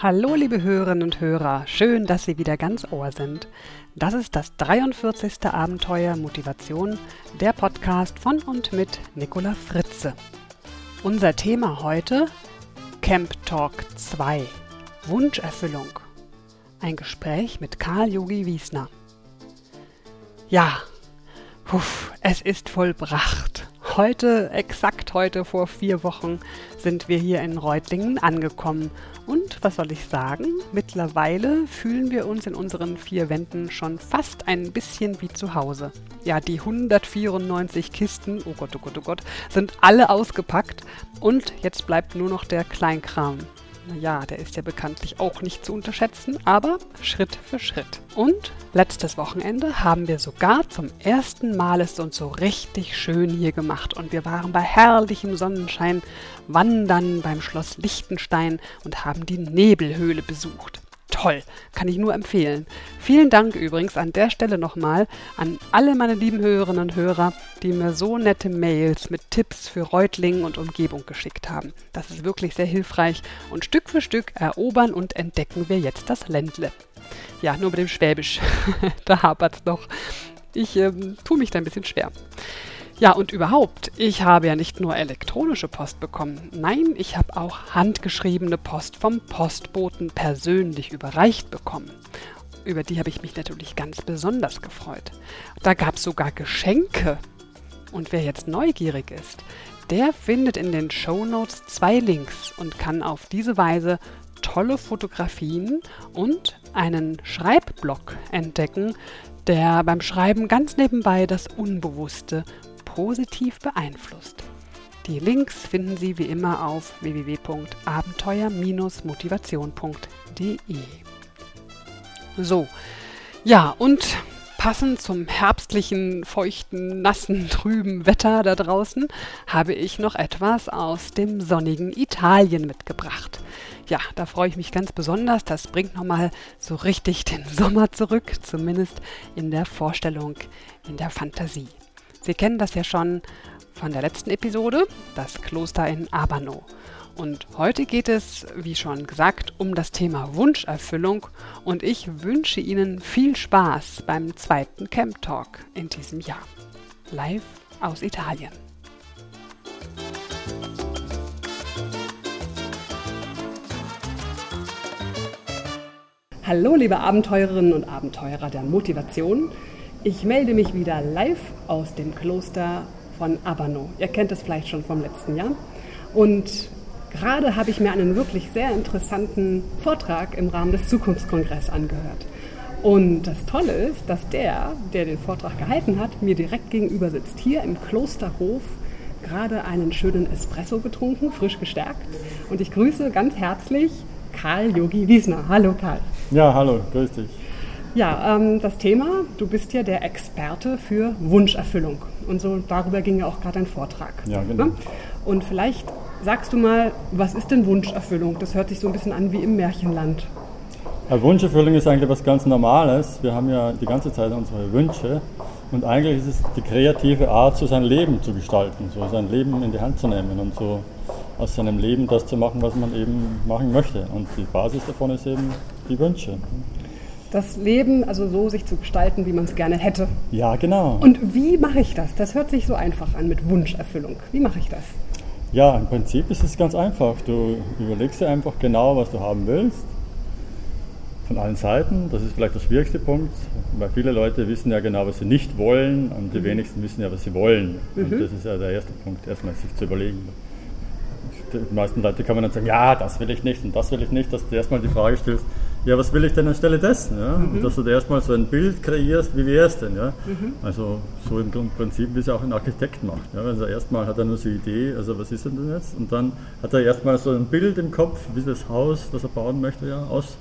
Hallo liebe Hörerinnen und Hörer, schön, dass Sie wieder ganz Ohr sind. Das ist das 43. Abenteuer Motivation, der Podcast von und mit Nicola Fritze. Unser Thema heute Camp Talk 2 Wunscherfüllung. Ein Gespräch mit Karl Yogi Wiesner. Ja, puff, es ist vollbracht. Heute, exakt heute vor vier Wochen, sind wir hier in Reutlingen angekommen. Und was soll ich sagen? Mittlerweile fühlen wir uns in unseren vier Wänden schon fast ein bisschen wie zu Hause. Ja, die 194 Kisten, oh Gott, oh Gott, oh Gott, sind alle ausgepackt und jetzt bleibt nur noch der Kleinkram. Naja, der ist ja bekanntlich auch nicht zu unterschätzen, aber Schritt für Schritt. Und letztes Wochenende haben wir sogar zum ersten Mal es uns so richtig schön hier gemacht und wir waren bei herrlichem Sonnenschein wandern beim Schloss Liechtenstein und haben die Nebelhöhle besucht toll, kann ich nur empfehlen. Vielen Dank übrigens an der Stelle nochmal an alle meine lieben Hörerinnen und Hörer, die mir so nette Mails mit Tipps für Reutlingen und Umgebung geschickt haben. Das ist wirklich sehr hilfreich und Stück für Stück erobern und entdecken wir jetzt das Ländle. Ja, nur mit dem Schwäbisch, da hapert's noch. Ich ähm, tue mich da ein bisschen schwer. Ja, und überhaupt, ich habe ja nicht nur elektronische Post bekommen. Nein, ich habe auch handgeschriebene Post vom Postboten persönlich überreicht bekommen. Über die habe ich mich natürlich ganz besonders gefreut. Da gab es sogar Geschenke. Und wer jetzt neugierig ist, der findet in den Show Notes zwei Links und kann auf diese Weise tolle Fotografien und einen Schreibblock entdecken, der beim Schreiben ganz nebenbei das Unbewusste positiv beeinflusst. Die Links finden Sie wie immer auf www.abenteuer-motivation.de. So, ja, und passend zum herbstlichen, feuchten, nassen, trüben Wetter da draußen habe ich noch etwas aus dem sonnigen Italien mitgebracht. Ja, da freue ich mich ganz besonders. Das bringt nochmal so richtig den Sommer zurück, zumindest in der Vorstellung, in der Fantasie. Sie kennen das ja schon von der letzten Episode, das Kloster in Abano. Und heute geht es, wie schon gesagt, um das Thema Wunscherfüllung und ich wünsche Ihnen viel Spaß beim zweiten Camp Talk in diesem Jahr. Live aus Italien. Hallo liebe Abenteurerinnen und Abenteurer der Motivation. Ich melde mich wieder live aus dem Kloster von Abano. Ihr kennt es vielleicht schon vom letzten Jahr. Und gerade habe ich mir einen wirklich sehr interessanten Vortrag im Rahmen des Zukunftskongresses angehört. Und das Tolle ist, dass der, der den Vortrag gehalten hat, mir direkt gegenüber sitzt. Hier im Klosterhof gerade einen schönen Espresso getrunken, frisch gestärkt. Und ich grüße ganz herzlich Karl Yogi Wiesner. Hallo Karl. Ja, hallo, grüß dich. Ja, ähm, das Thema, du bist ja der Experte für Wunscherfüllung. Und so darüber ging ja auch gerade ein Vortrag. Ja, genau. Ne? Und vielleicht sagst du mal, was ist denn Wunscherfüllung? Das hört sich so ein bisschen an wie im Märchenland. Ja, Wunscherfüllung ist eigentlich was ganz Normales. Wir haben ja die ganze Zeit unsere Wünsche. Und eigentlich ist es die kreative Art, so sein Leben zu gestalten, so sein Leben in die Hand zu nehmen und so aus seinem Leben das zu machen, was man eben machen möchte. Und die Basis davon ist eben die Wünsche das Leben also so sich zu gestalten, wie man es gerne hätte. Ja, genau. Und wie mache ich das? Das hört sich so einfach an mit Wunscherfüllung. Wie mache ich das? Ja, im Prinzip ist es ganz einfach. Du überlegst dir einfach genau, was du haben willst. Von allen Seiten. Das ist vielleicht der schwierigste Punkt, weil viele Leute wissen ja genau, was sie nicht wollen und die mhm. wenigsten wissen ja, was sie wollen. Mhm. Und das ist ja der erste Punkt, erstmal sich zu überlegen. Die meisten Leute kann man dann sagen, ja, das will ich nicht und das will ich nicht, dass du erstmal die Frage stellst, ja, was will ich denn anstelle dessen? Ja? Mhm. Und dass du da erstmal so ein Bild kreierst, wie wäre es denn? Ja? Mhm. Also so im Prinzip, wie es auch ein Architekt macht. Ja? Also erstmal hat er nur so eine Idee, also was ist denn das jetzt? Und dann hat er erstmal so ein Bild im Kopf, wie das Haus, das er bauen möchte, ja, aus,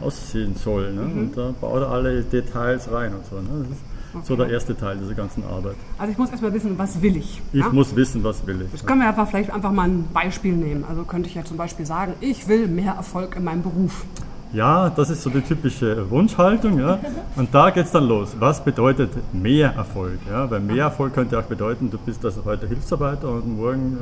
aussehen soll. Ne? Mhm. Und da baut er alle Details rein und so. Ne? Das ist okay. so der erste Teil dieser ganzen Arbeit. Also ich muss erstmal wissen, was will ich? Ich ja? muss wissen, was will ich. Das können wir einfach vielleicht einfach mal ein Beispiel nehmen. Also könnte ich ja zum Beispiel sagen, ich will mehr Erfolg in meinem Beruf. Ja, das ist so die typische Wunschhaltung. Ja? Und da geht es dann los. Was bedeutet mehr Erfolg? Ja? Weil mehr Erfolg könnte auch bedeuten, du bist also heute Hilfsarbeiter und morgen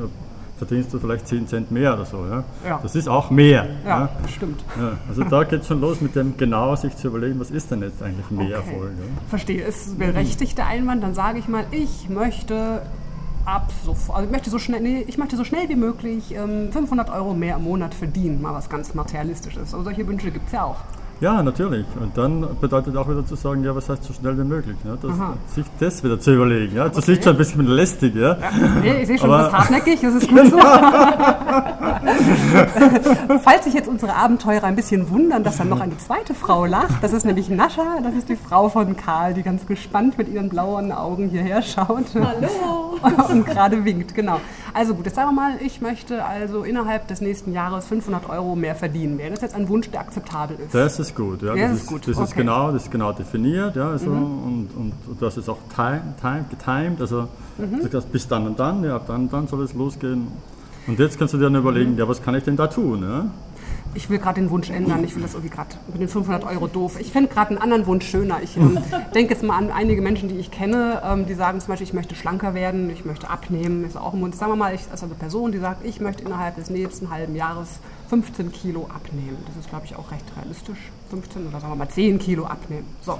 verdienst du vielleicht 10 Cent mehr oder so. Ja? Ja. Das ist auch mehr. Ja, Ja? stimmt. Ja, also da geht es schon los mit dem genau sich zu überlegen, was ist denn jetzt eigentlich mehr Okay. Erfolg. Verstehe, ist berechtigter Einwand. Dann sage ich mal, ich möchte ab sofort, also ich möchte so schnell, nee, ich möchte so schnell wie möglich ähm, 500 Euro mehr im Monat verdienen. Mal was ganz Materialistisches. Aber solche Wünsche gibt es ja auch. Ja, natürlich. Und dann bedeutet auch wieder zu sagen, ja, was heißt so schnell wie möglich? Ja? Das, sich das wieder zu überlegen. Ja? Das ist schon ein bisschen lästig. Ja? Nee, ich sehe schon, Aber- du bist hartnäckig, das ist gut so. Falls sich jetzt unsere Abenteurer ein bisschen wundern, dass dann noch eine zweite Frau lacht, das ist nämlich Nascha, das ist die Frau von Karl, die ganz gespannt mit ihren blauen Augen hierher schaut. Hallo! Und gerade winkt, genau. Also gut, jetzt sagen wir mal, ich möchte also innerhalb des nächsten Jahres 500 Euro mehr verdienen. Wäre das jetzt ein Wunsch, der akzeptabel ist? Das ist gut. Ja, das das ist gut, Das ist, okay. Mhm. genau, das ist genau definiert. Ja, also, und, und, und das ist auch time, time, getimed. Also Mhm. du sagst, bis dann und dann, ja, ab dann und dann soll es losgehen. Und jetzt kannst du dir dann überlegen, Mhm. ja, was kann ich denn da tun? Ja? Ich will gerade den Wunsch ändern. Ich will das irgendwie gerade mit den 500 Euro doof. Ich fände gerade einen anderen Wunsch schöner. Ich ähm, denke jetzt mal an einige Menschen, die ich kenne, ähm, die sagen zum Beispiel, ich möchte schlanker werden, ich möchte abnehmen. Ist auch ein Wunsch. Sagen wir mal, ich als eine Person, die sagt, ich möchte innerhalb des nächsten halben Jahres 15 Kilo abnehmen. Das ist, glaube ich, auch recht realistisch. 15 oder sagen wir mal 10 Kilo abnehmen. So.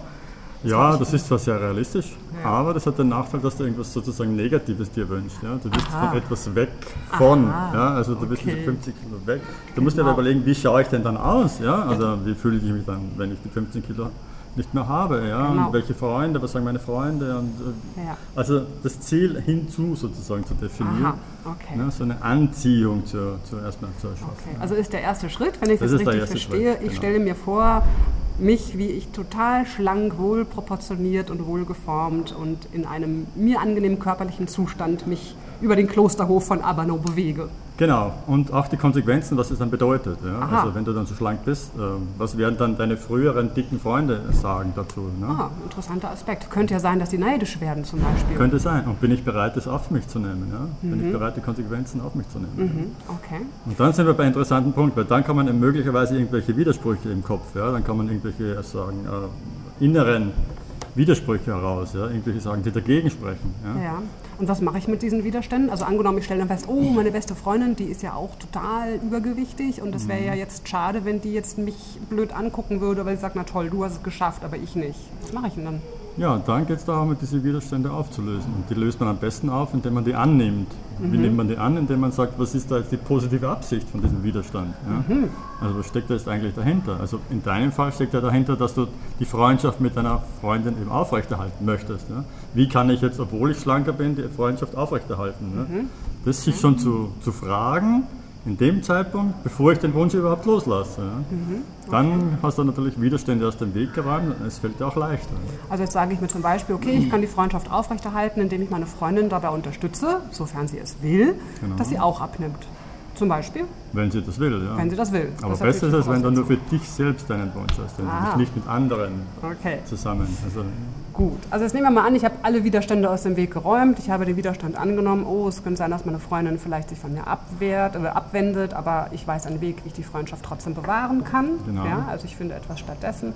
Ja, das ist zwar sehr realistisch, Ja. aber das hat den Nachteil, dass du irgendwas sozusagen Negatives dir wünschst. Ja? Du bist Aha. von etwas weg von. Aha, Ja? Also du bist okay. diese 50 Kilo weg. Du musst dir Genau. aber überlegen, wie schaue ich denn dann aus? Ja? Also wie fühle ich mich dann, wenn ich die 15 Kilo nicht mehr habe? Ja? Genau. Und welche Freunde, was sagen meine Freunde? Und, äh, Ja. Also das Ziel hinzu sozusagen zu definieren. Aha, okay. Ne? So eine Anziehung zu, zu erstmal zu erschaffen. Okay, also ist der erste Schritt, wenn ich das, Das richtig erste verstehe. Schritt, Ich genau. stelle mir vor, mich, wie ich total schlank, wohlproportioniert und wohlgeformt und in einem mir angenehmen körperlichen Zustand mich über den Klosterhof von Abano bewege. Genau, und auch die Konsequenzen, was es dann bedeutet. Ja? Also wenn du dann so schlank bist, äh, was werden dann deine früheren dicken Freunde sagen dazu? Ne? Ah, interessanter Aspekt. Könnte ja sein, dass die neidisch werden zum Beispiel. Könnte sein. Und bin ich bereit, das auf mich zu nehmen? Ja? Bin ich bereit, die Konsequenzen auf mich zu nehmen? Mhm, okay. Und dann sind wir bei einem interessanten Punkt, weil dann kann man möglicherweise irgendwelche Widersprüche im Kopf, ja? dann kann man irgendwelche äh, sagen, äh, inneren Widersprüche heraus, ja? irgendwelche Sachen, die dagegen sprechen. Ja? Ja. Und was mache ich mit diesen Widerständen? Also angenommen, ich stelle dann fest, oh, meine beste Freundin, die ist ja auch total übergewichtig und es wäre ja jetzt schade, wenn die jetzt mich blöd angucken würde, weil sie sagt, na toll, du hast es geschafft, aber ich nicht. Was mache ich denn dann? Ja, und dann geht es darum, diese Widerstände aufzulösen. Und die löst man am besten auf, indem man die annimmt. Mhm. Wie nimmt man die an? Indem man sagt, was ist da jetzt die positive Absicht von diesem Widerstand? Ja? Mhm. Also was steckt da jetzt eigentlich dahinter? Also in deinem Fall steckt ja dahinter, dass du die Freundschaft mit deiner Freundin eben aufrechterhalten möchtest. Ja? Wie kann ich jetzt, obwohl ich schlanker bin, die Freundschaft aufrechterhalten? Ja? Mhm. Das sich schon zu, zu fragen, in dem Zeitpunkt, bevor ich den Wunsch überhaupt loslasse. Ja? Mhm. Dann hast du natürlich Widerstände aus dem Weg geräumt und es fällt dir auch leichter. Also jetzt sage ich mir zum Beispiel, okay, ich kann die Freundschaft aufrechterhalten, indem ich meine Freundin dabei unterstütze, sofern sie es will, Genau. dass sie auch abnimmt. Zum Beispiel, Wenn sie das will, ja. wenn sie das will. Aber Das besser ist es, wenn du nur für dich selbst deinen Wunsch hast, du Ah. nicht mit anderen Okay, zusammen. Also, gut. Also jetzt nehmen wir mal an, ich habe alle Widerstände aus dem Weg geräumt, ich habe den Widerstand angenommen, oh, es könnte sein, dass meine Freundin vielleicht sich von mir abwehrt oder abwendet, aber ich weiß einen Weg, wie ich die Freundschaft trotzdem bewahren kann. Genau. Ja, also ich finde etwas stattdessen.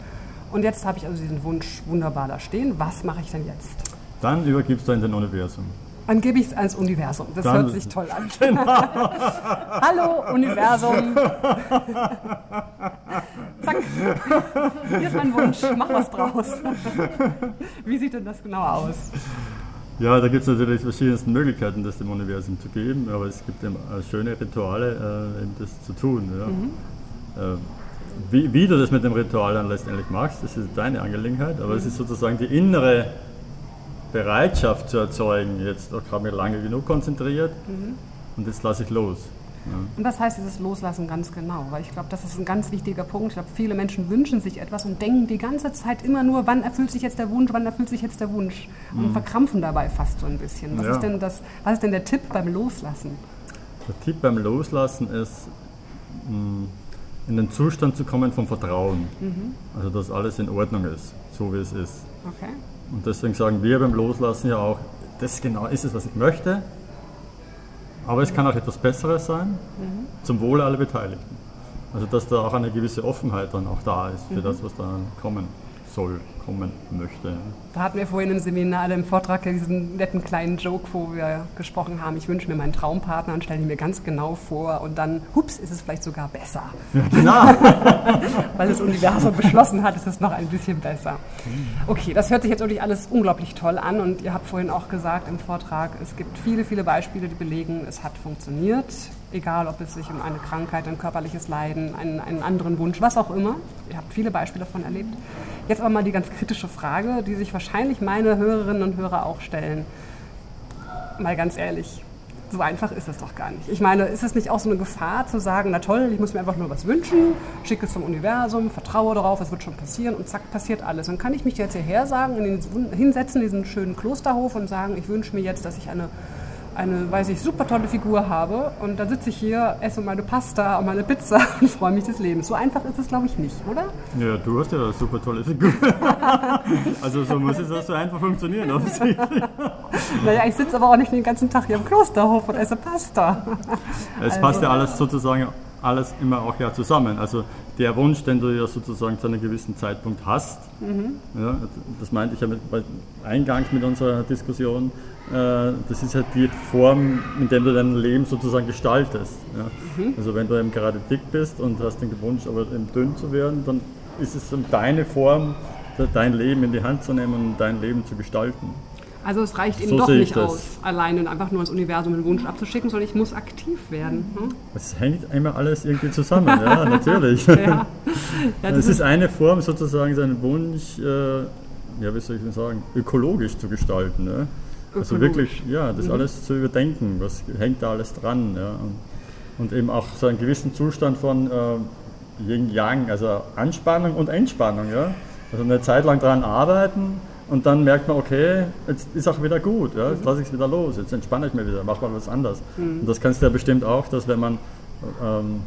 Und jetzt habe ich also diesen Wunsch wunderbar da stehen. Was mache ich denn jetzt? dann übergibst du in den Universum. Dann gebe ich es ans Universum. Das Dann- hört sich toll an. Hallo Universum. Zack. Hier ist mein Wunsch. Mach was draus. Wie sieht denn das genau aus? Ja, da gibt es natürlich die verschiedensten Möglichkeiten, das dem Universum zu geben, aber es gibt eben äh, schöne Rituale, äh, eben das zu tun. Ja. Äh, wie, wie du das mit dem Ritual dann letztendlich machst, das ist deine Angelegenheit, aber es ist sozusagen die innere Bereitschaft zu erzeugen. Jetzt ich habe mich lange genug konzentriert und jetzt lasse ich los. Ja. Und was heißt dieses Loslassen ganz genau? Weil ich glaube, das ist ein ganz wichtiger Punkt. Ich glaube, viele Menschen wünschen sich etwas und denken die ganze Zeit immer nur, wann erfüllt sich jetzt der Wunsch, wann erfüllt sich jetzt der Wunsch. Und verkrampfen dabei fast so ein bisschen. Was, Ja. ist denn das, was ist denn der Tipp beim Loslassen? Der Tipp beim Loslassen ist, mh, in den Zustand zu kommen vom Vertrauen. Also, dass alles in Ordnung ist, so wie es ist. Okay. Und deswegen sagen wir beim Loslassen ja auch, das genau ist es, was ich möchte, aber es kann auch etwas Besseres sein, zum Wohle aller Beteiligten. Also dass da auch eine gewisse Offenheit dann auch da ist für das, was da kommen soll, kommen möchte. Da hatten wir vorhin im Seminar, im Vortrag diesen netten kleinen Joke, wo wir gesprochen haben, ich wünsche mir meinen Traumpartner und stelle ihn mir ganz genau vor und dann, hups, ist es vielleicht sogar besser. Ja, genau. Weil das Universum beschlossen hat, ist es noch ein bisschen besser. Okay, das hört sich jetzt wirklich alles unglaublich toll an und ihr habt vorhin auch gesagt im Vortrag, es gibt viele, viele Beispiele, die belegen, es hat funktioniert egal ob es sich um eine Krankheit, ein körperliches Leiden, einen, einen anderen Wunsch, was auch immer. Ihr habt viele Beispiele davon erlebt. Jetzt aber mal die ganz kritische Frage, die sich wahrscheinlich meine Hörerinnen und Hörer auch stellen. Mal ganz ehrlich, so einfach ist es doch gar nicht. Ich meine, ist es nicht auch so eine Gefahr zu sagen, na toll, ich muss mir einfach nur was wünschen, schicke es zum Universum, vertraue darauf, es wird schon passieren und zack, passiert alles. Und kann ich mich jetzt hierher sagen, in den, hinsetzen, in diesen schönen Klosterhof und sagen, ich wünsche mir jetzt, dass ich eine eine, weiß ich, super tolle Figur habe und dann sitze ich hier, esse meine Pasta und meine Pizza und freue mich des Lebens. So einfach ist es, glaube ich, nicht, oder? Ja, du hast ja eine super tolle Figur. also so muss es auch so einfach funktionieren, offensichtlich. naja, ich sitze aber auch nicht den ganzen Tag hier im Klosterhof und esse Pasta. Es also, passt ja alles sozusagen alles immer auch ja zusammen. Also der Wunsch, den du ja sozusagen zu einem gewissen Zeitpunkt hast, mhm. ja, das meinte ich ja mit, eingangs mit unserer Diskussion, das ist halt die Form, in der du dein Leben sozusagen gestaltest. Ja. Mhm. Also wenn du eben gerade dick bist und hast den Wunsch, aber eben dünn zu werden, dann ist es deine Form, dein Leben in die Hand zu nehmen und dein Leben zu gestalten. Also es reicht eben so doch nicht aus, alleine einfach nur ins Universum einen Wunsch abzuschicken, sondern ich muss aktiv werden. Hm? Es hängt immer alles irgendwie zusammen, ja, natürlich. ja. Ja, das es ist eine Form sozusagen, seinen Wunsch, äh, ja, wie soll ich denn sagen, ökologisch zu gestalten. Ja? Also wirklich, ja, das mhm. alles zu überdenken, was hängt da alles dran. Ja? Und, eben auch so einen gewissen Zustand von äh, Yin-Yang, also Anspannung und Entspannung. Ja? Also eine Zeit lang daran arbeiten und dann merkt man, okay, jetzt ist auch wieder gut, ja? jetzt lasse ich es wieder los, jetzt entspanne ich mich wieder, mache mal was anderes. Mhm. Und das kannst du ja bestimmt auch, dass wenn man ähm,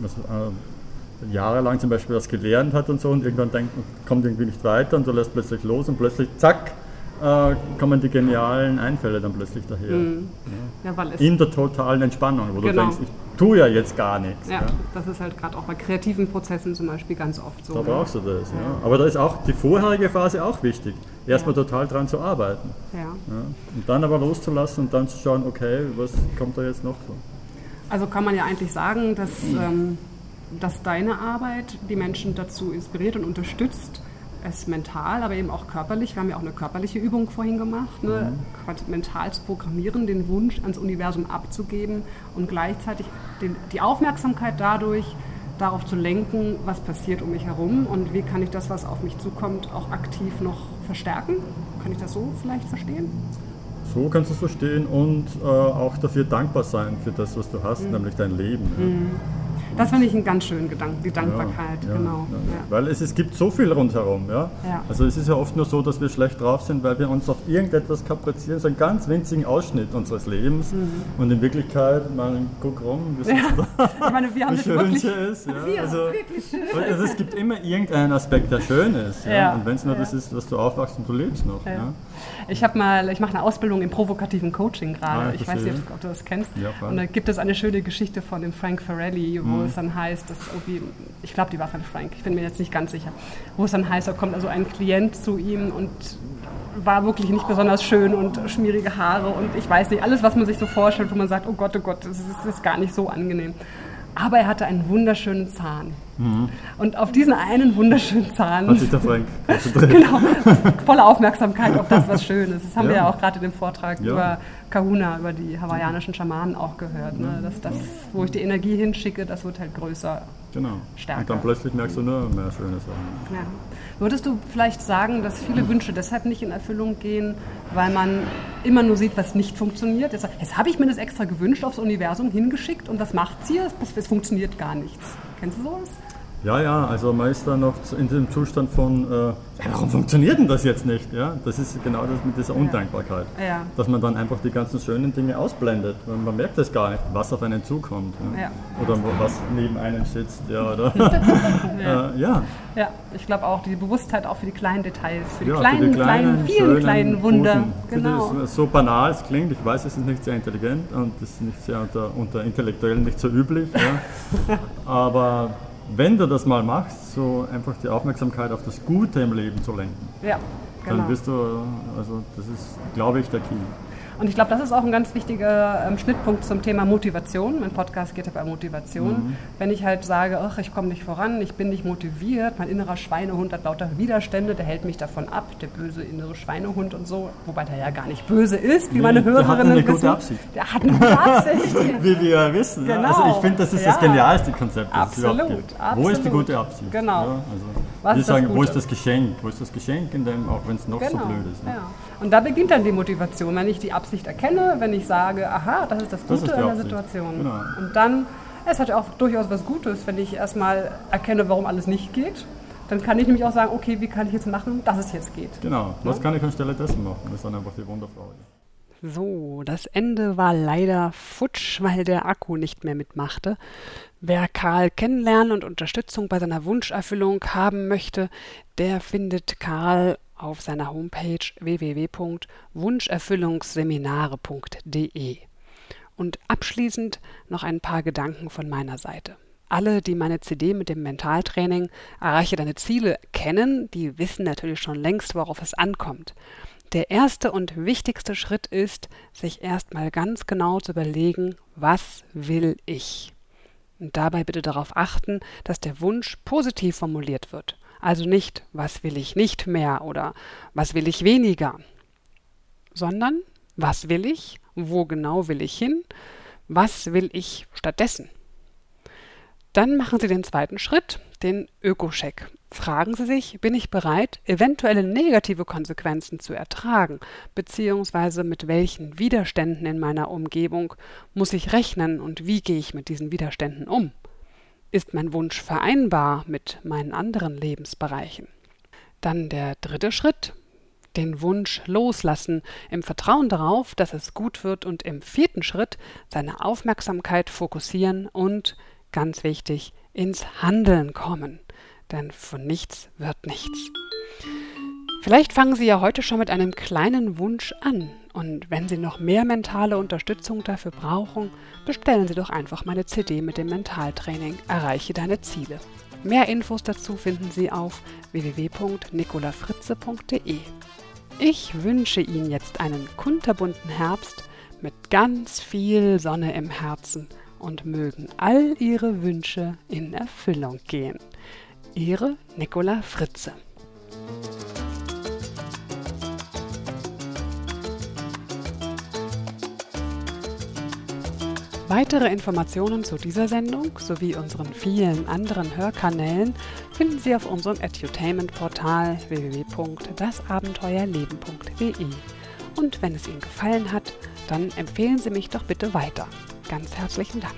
was, äh, jahrelang zum Beispiel was gelernt hat und so und irgendwann denkt, kommt irgendwie nicht weiter und du lässt plötzlich los und plötzlich zack, äh, kommen die genialen Einfälle dann plötzlich daher. Mhm. Ja. Ja, In der totalen Entspannung, wo genau. du denkst, ich tue ja jetzt gar nichts. Ja, ja. das ist halt gerade auch bei kreativen Prozessen zum Beispiel ganz oft so. Da brauchst du das. Aber da ist auch die vorherige Phase auch wichtig. Erstmal total dran zu arbeiten. Und dann aber loszulassen und dann zu schauen, okay, was kommt da jetzt noch so. Also kann man ja eigentlich sagen, dass, ähm, dass deine Arbeit die Menschen dazu inspiriert und unterstützt, es mental, aber eben auch körperlich. Wir haben ja auch eine körperliche Übung vorhin gemacht, ne? mhm. mental zu programmieren, den Wunsch ans Universum abzugeben und gleichzeitig den, die Aufmerksamkeit dadurch darauf zu lenken, was passiert um mich herum und wie kann ich das, was auf mich zukommt, auch aktiv noch verstärken. Kann ich das so vielleicht verstehen? So kannst du es verstehen und äh, auch dafür dankbar sein für das, was du hast, mhm. nämlich dein Leben. Mhm. Das finde ich einen ganz schönen Gedanken, die Dankbarkeit, ja, ja, genau. Ja. Weil es, es gibt so viel rundherum. Ja? Also es ist ja oft nur so, dass wir schlecht drauf sind, weil wir uns auf irgendetwas kaprizieren, so einen ganz winzigen Ausschnitt unseres Lebens. Mhm. Und in Wirklichkeit, man guck rum, wie, ich meine, wir haben wie schön sie ist. Ja? Wir also, wirklich schön. Also es gibt immer irgendeinen Aspekt, der schön ist. Ja? Und wenn es nur das ist, dass du aufwachst und du lebst noch. Ja. Ich habe mal, ich mache eine Ausbildung im provokativen Coaching gerade. Ah, ich weiß nicht, ob du das kennst. und da gibt es eine schöne Geschichte von dem Frank Farelli, wo mhm es dann heißt, dass irgendwie, ich glaube, die war von Frank, ich bin mir jetzt nicht ganz sicher, wo es dann heißt, da kommt also ein Klient zu ihm und war wirklich nicht besonders schön und schmierige Haare und ich weiß nicht, alles, was man sich so vorstellt, wo man sagt, oh Gott, oh Gott, das ist, das ist gar nicht so angenehm. Aber er hatte einen wunderschönen Zahn. Mhm. Und auf diesen einen wunderschönen Zahn. Hat sich der Frank Genau, volle Aufmerksamkeit auf das, was schön ist. Das haben ja. wir ja auch gerade in dem Vortrag ja. über Kahuna, über die hawaiianischen Schamanen auch gehört. Ne? Dass das, wo ich die Energie hinschicke, das wird halt größer. Genau. Stärker. Und dann plötzlich merkst du nur mehr schöne Sachen. Ja. Würdest du vielleicht sagen, dass viele Wünsche deshalb nicht in Erfüllung gehen, weil man immer nur sieht, was nicht funktioniert? Jetzt, jetzt habe ich mir das extra gewünscht, aufs Universum hingeschickt und was macht sie? Es, es funktioniert gar nichts. Kennst du sowas? Ja, ja, also man ist dann oft in dem Zustand von, äh, warum funktioniert denn das jetzt nicht? Ja, das ist genau das mit dieser Undankbarkeit. Ja. Dass man dann einfach die ganzen schönen Dinge ausblendet. Man merkt das gar nicht, was auf einen zukommt. Ja. Ja. Oder was neben einem sitzt. Ja, oder? ja. Äh, ja. ja, ich glaube auch die Bewusstheit auch für die kleinen Details, für die, kleinen, für die kleinen, kleinen, vielen schönen, kleinen Wunder. Guten, genau. Die, so banal es klingt, ich weiß, es ist nicht sehr intelligent und es ist nicht sehr unter, unter Intellektuellen nicht so üblich. Aber wenn du das mal machst, so einfach die Aufmerksamkeit auf das Gute im Leben zu lenken. Ja, genau. Dann bist du, also das ist, glaube ich, der Key. Und ich glaube, das ist auch ein ganz wichtiger ähm, Schnittpunkt zum Thema Motivation. Mein Podcast geht ja bei Motivation. Mhm. Wenn ich halt sage, ach, ich komme nicht voran, ich bin nicht motiviert, mein innerer Schweinehund hat lauter Widerstände, der hält mich davon ab, der böse innere Schweinehund und so, wobei der ja gar nicht böse ist, wie nee, meine Hörerinnen der hat eine wissen. Gute Absicht. Der hat eine gute Absicht. wie wir wissen. Genau. Also ich finde, das ist ja. das genialste Konzept, das absolut, es überhaupt gibt. Absolut. Wo ist die gute Absicht? Genau. Ja, also wir sagen, wo ist das Geschenk? Wo ist das Geschenk in dem, auch wenn es noch genau. so blöd ist? Ja. Und da beginnt dann die Motivation, wenn ich die Absicht erkenne, wenn ich sage, aha, das ist das Gute das ist in der Situation. Genau. Und dann, es hat ja auch durchaus was Gutes, wenn ich erstmal erkenne, warum alles nicht geht. Dann kann ich nämlich auch sagen, okay, wie kann ich jetzt machen, dass es jetzt geht. Genau, was ja? kann ich anstelle dessen machen? Das ist dann einfach die Wunderfrage. So, das Ende war leider futsch, weil der Akku nicht mehr mitmachte. Wer Karl kennenlernen und Unterstützung bei seiner Wunscherfüllung haben möchte, der findet Karl auf seiner Homepage www.wunscherfüllungsseminare.de. Und abschließend noch ein paar Gedanken von meiner Seite. Alle, die meine CD mit dem Mentaltraining Erreiche deine Ziele kennen, die wissen natürlich schon längst, worauf es ankommt. Der erste und wichtigste Schritt ist, sich erstmal ganz genau zu überlegen, was will ich? Und dabei bitte darauf achten, dass der Wunsch positiv formuliert wird. Also nicht, was will ich nicht mehr oder was will ich weniger, sondern was will ich, wo genau will ich hin, was will ich stattdessen. Dann machen Sie den zweiten Schritt, den Öko-Check. Fragen Sie sich, bin ich bereit, eventuelle negative Konsequenzen zu ertragen, beziehungsweise mit welchen Widerständen in meiner Umgebung muss ich rechnen und wie gehe ich mit diesen Widerständen um? Ist mein Wunsch vereinbar mit meinen anderen Lebensbereichen? Dann der dritte Schritt, den Wunsch loslassen, im Vertrauen darauf, dass es gut wird und im vierten Schritt seine Aufmerksamkeit fokussieren und, ganz wichtig, ins Handeln kommen. Denn von nichts wird nichts. Vielleicht fangen Sie ja heute schon mit einem kleinen Wunsch an und wenn Sie noch mehr mentale Unterstützung dafür brauchen, bestellen Sie doch einfach meine CD mit dem Mentaltraining Erreiche deine Ziele. Mehr Infos dazu finden Sie auf www.nicolafritze.de. Ich wünsche Ihnen jetzt einen kunterbunten Herbst mit ganz viel Sonne im Herzen und mögen all Ihre Wünsche in Erfüllung gehen. Ihre Nicola Fritze. Weitere Informationen zu dieser Sendung sowie unseren vielen anderen Hörkanälen finden Sie auf unserem Edutainment-Portal www.dasabenteuerleben.de. Und wenn es Ihnen gefallen hat, dann empfehlen Sie mich doch bitte weiter. Ganz herzlichen Dank.